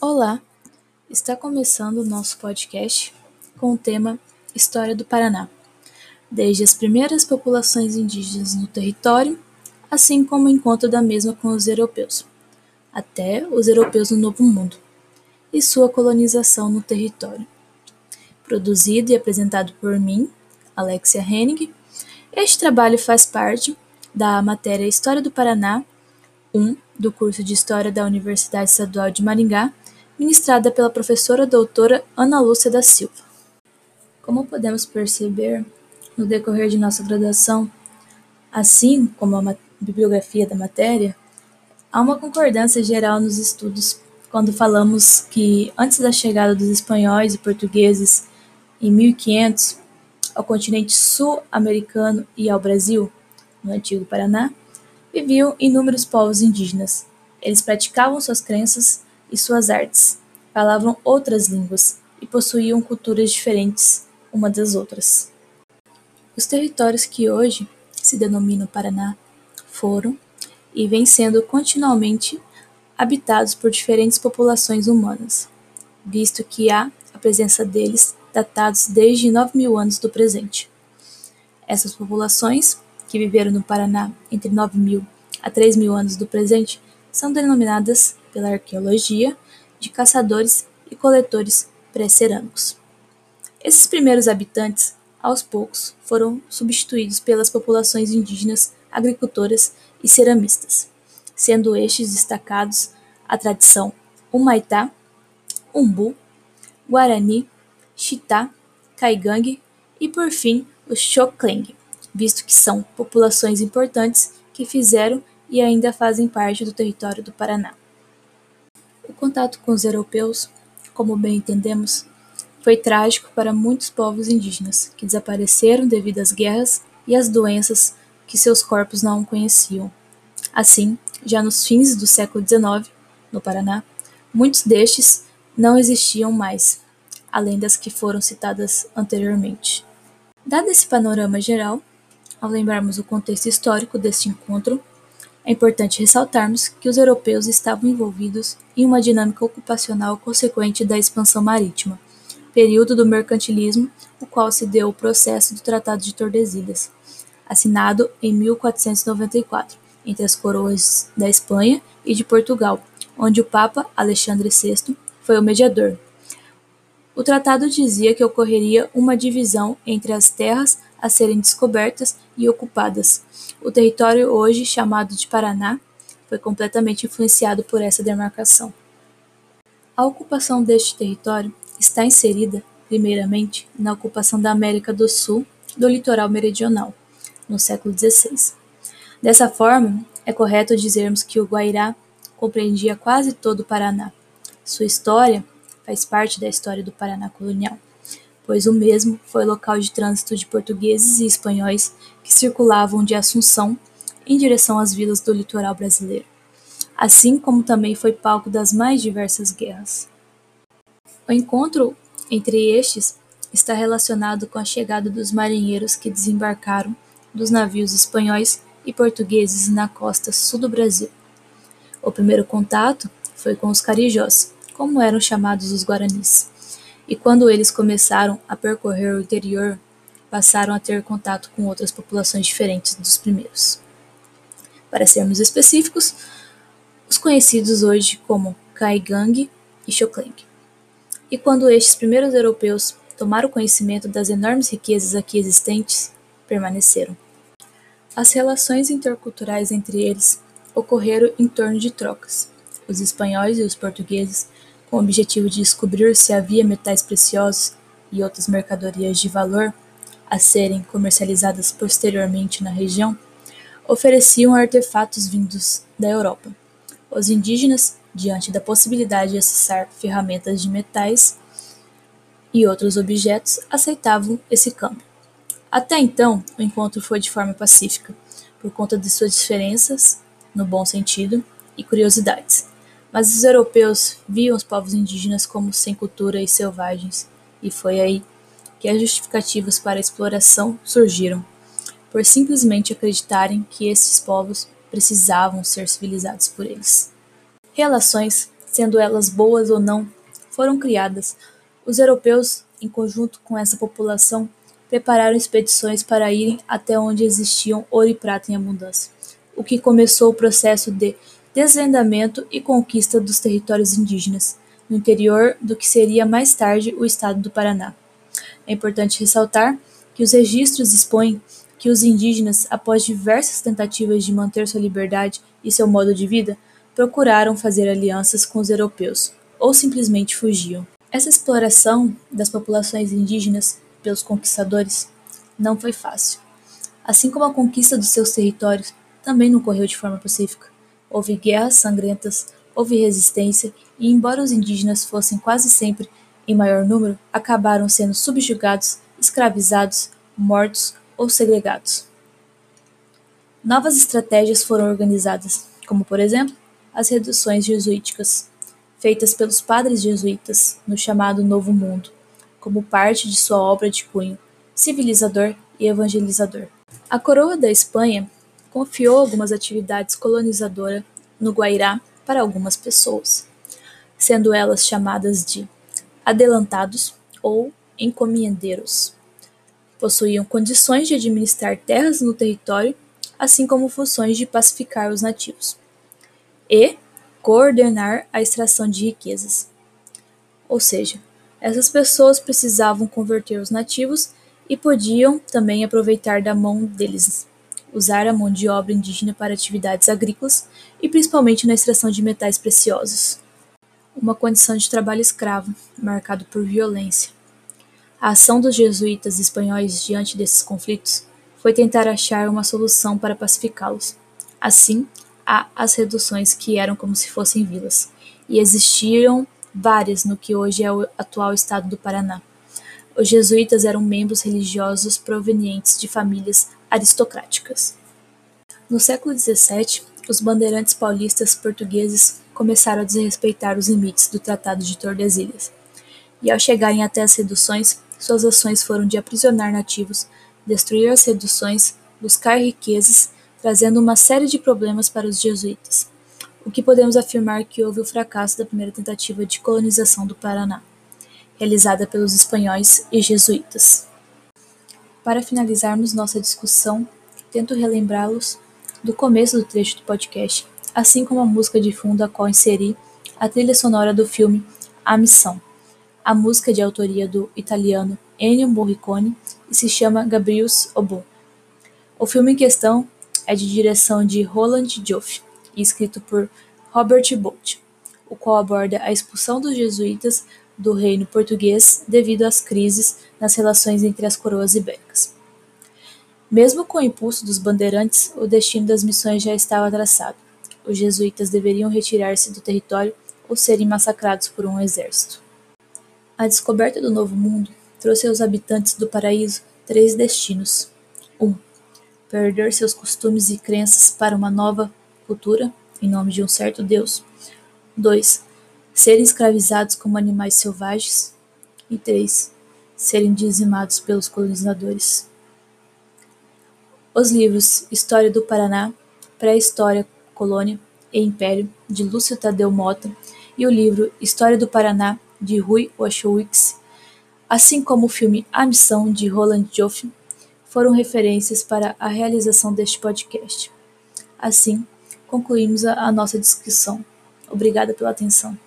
Olá, está começando o nosso podcast com o tema História do Paraná, desde as primeiras populações indígenas no território, assim como o encontro da mesma com os europeus, até os europeus no Novo Mundo, e sua colonização no território. Produzido e apresentado por mim, Alexia Henning, este trabalho faz parte da matéria História do Paraná 1 do curso de História da Universidade Estadual de Maringá, ministrada pela professora doutora Ana Lúcia da Silva. Como podemos perceber no decorrer de nossa graduação, assim como a bibliografia da matéria, há uma concordância geral nos estudos quando falamos que antes da chegada dos espanhóis e portugueses em 1500 ao continente sul-americano e ao Brasil, no antigo Paraná, viviam inúmeros povos indígenas. Eles praticavam suas crenças e suas artes, falavam outras línguas e possuíam culturas diferentes uma das outras. Os territórios que hoje se denominam Paraná foram e vêm sendo continuamente habitados por diferentes populações humanas, visto que há a presença deles datados desde 9 mil anos do presente. Essas populações que viveram no Paraná entre 9 mil a 3 mil anos do presente, são denominadas, pela arqueologia, de caçadores e coletores pré-cerâmicos. Esses primeiros habitantes, aos poucos, foram substituídos pelas populações indígenas agricultoras e ceramistas, sendo estes destacados a tradição Humaitá, Umbu, Guarani, Chitá, Caigangue e, por fim, os Xocleng visto que são populações importantes que fizeram e ainda fazem parte do território do Paraná. O contato com os europeus, como bem entendemos, foi trágico para muitos povos indígenas que desapareceram devido às guerras e às doenças que seus corpos não conheciam. Assim, já nos fins do século XIX, no Paraná, muitos destes não existiam mais, além das que foram citadas anteriormente. Dado esse panorama geral, ao lembrarmos o contexto histórico deste encontro, é importante ressaltarmos que os europeus estavam envolvidos em uma dinâmica ocupacional consequente da expansão marítima, período do mercantilismo, o qual se deu o processo do Tratado de Tordesilhas, assinado em 1494 entre as coroas da Espanha e de Portugal, onde o Papa Alexandre VI foi o mediador. O tratado dizia que ocorreria uma divisão entre as terras a serem descobertas e ocupadas. O território hoje chamado de Paraná foi completamente influenciado por essa demarcação. A ocupação deste território está inserida, primeiramente, na ocupação da América do Sul do litoral meridional, no século XVI. Dessa forma, é correto dizermos que o Guairá compreendia quase todo o Paraná. Sua história faz parte da história do Paraná colonial pois o mesmo foi local de trânsito de portugueses e espanhóis que circulavam de Assunção em direção às vilas do litoral brasileiro, assim como também foi palco das mais diversas guerras. O encontro entre estes está relacionado com a chegada dos marinheiros que desembarcaram dos navios espanhóis e portugueses na costa sul do Brasil. O primeiro contato foi com os carijós, como eram chamados os guaranis e quando eles começaram a percorrer o interior, passaram a ter contato com outras populações diferentes dos primeiros. Para sermos específicos, os conhecidos hoje como Kaigang e Xokleng. E quando estes primeiros europeus tomaram conhecimento das enormes riquezas aqui existentes, permaneceram. As relações interculturais entre eles ocorreram em torno de trocas. Os espanhóis e os portugueses com o objetivo de descobrir se havia metais preciosos e outras mercadorias de valor a serem comercializadas posteriormente na região, ofereciam artefatos vindos da Europa. Os indígenas, diante da possibilidade de acessar ferramentas de metais e outros objetos, aceitavam esse câmbio. Até então, o encontro foi de forma pacífica, por conta de suas diferenças, no bom sentido, e curiosidades. Mas os europeus viam os povos indígenas como sem cultura e selvagens, e foi aí que as justificativas para a exploração surgiram, por simplesmente acreditarem que esses povos precisavam ser civilizados por eles. Relações sendo elas boas ou não, foram criadas. Os europeus, em conjunto com essa população, prepararam expedições para irem até onde existiam ouro e prata em abundância, o que começou o processo de desvendamento e conquista dos territórios indígenas, no interior do que seria mais tarde o estado do Paraná. É importante ressaltar que os registros expõem que os indígenas, após diversas tentativas de manter sua liberdade e seu modo de vida, procuraram fazer alianças com os europeus, ou simplesmente fugiam. Essa exploração das populações indígenas pelos conquistadores não foi fácil. Assim como a conquista dos seus territórios também não ocorreu de forma pacífica. Houve guerras sangrentas, houve resistência e, embora os indígenas fossem quase sempre em maior número, acabaram sendo subjugados, escravizados, mortos ou segregados. Novas estratégias foram organizadas, como por exemplo as reduções jesuíticas, feitas pelos padres jesuítas no chamado Novo Mundo, como parte de sua obra de cunho civilizador e evangelizador. A coroa da Espanha confiou algumas atividades colonizadoras no Guairá para algumas pessoas, sendo elas chamadas de adelantados ou encomendeiros possuíam condições de administrar terras no território, assim como funções de pacificar os nativos e coordenar a extração de riquezas. Ou seja, essas pessoas precisavam converter os nativos e podiam também aproveitar da mão deles, usar a mão de obra indígena para atividades agrícolas e principalmente na extração de metais preciosos. Uma condição de trabalho escravo, marcado por violência. A ação dos jesuítas espanhóis diante desses conflitos foi tentar achar uma solução para pacificá-los. Assim, há as reduções que eram como se fossem vilas, e existiram várias no que hoje é o atual estado do Paraná. Os jesuítas eram membros religiosos provenientes de famílias aristocráticas. No século XVII, os bandeirantes paulistas portugueses começaram a desrespeitar os limites do Tratado de Tordesilhas, e ao chegarem até as reduções, suas ações foram de aprisionar nativos, destruir as reduções, buscar riquezas, trazendo uma série de problemas para os jesuítas, o que podemos afirmar que houve o fracasso da primeira tentativa de colonização do Paraná, realizada pelos espanhóis e jesuítas. Para finalizarmos nossa discussão, tento relembrá-los do começo do trecho do podcast, assim como a música de fundo a qual inseri a trilha sonora do filme A Missão. A música é de autoria do italiano Ennio Morricone e se chama Gabrius Obo. O filme em questão é de direção de Roland Joffe e escrito por Robert Bolt, o qual aborda a expulsão dos jesuítas do reino português devido às crises nas relações entre as coroas ibéricas. Mesmo com o impulso dos bandeirantes, o destino das missões já estava traçado. Os jesuítas deveriam retirar-se do território ou serem massacrados por um exército. A descoberta do Novo Mundo trouxe aos habitantes do paraíso três destinos: 1. Um, perder seus costumes e crenças para uma nova cultura, em nome de um certo Deus. 2. Serem escravizados como animais selvagens. E 3. Serem dizimados pelos colonizadores. Os livros História do Paraná, Pré-História, Colônia e Império, de Lúcio Tadeu Mota, e o livro História do Paraná, de Rui Wachowicz, assim como o filme A Missão, de Roland Joffe, foram referências para a realização deste podcast. Assim, concluímos a, a nossa descrição. Obrigada pela atenção.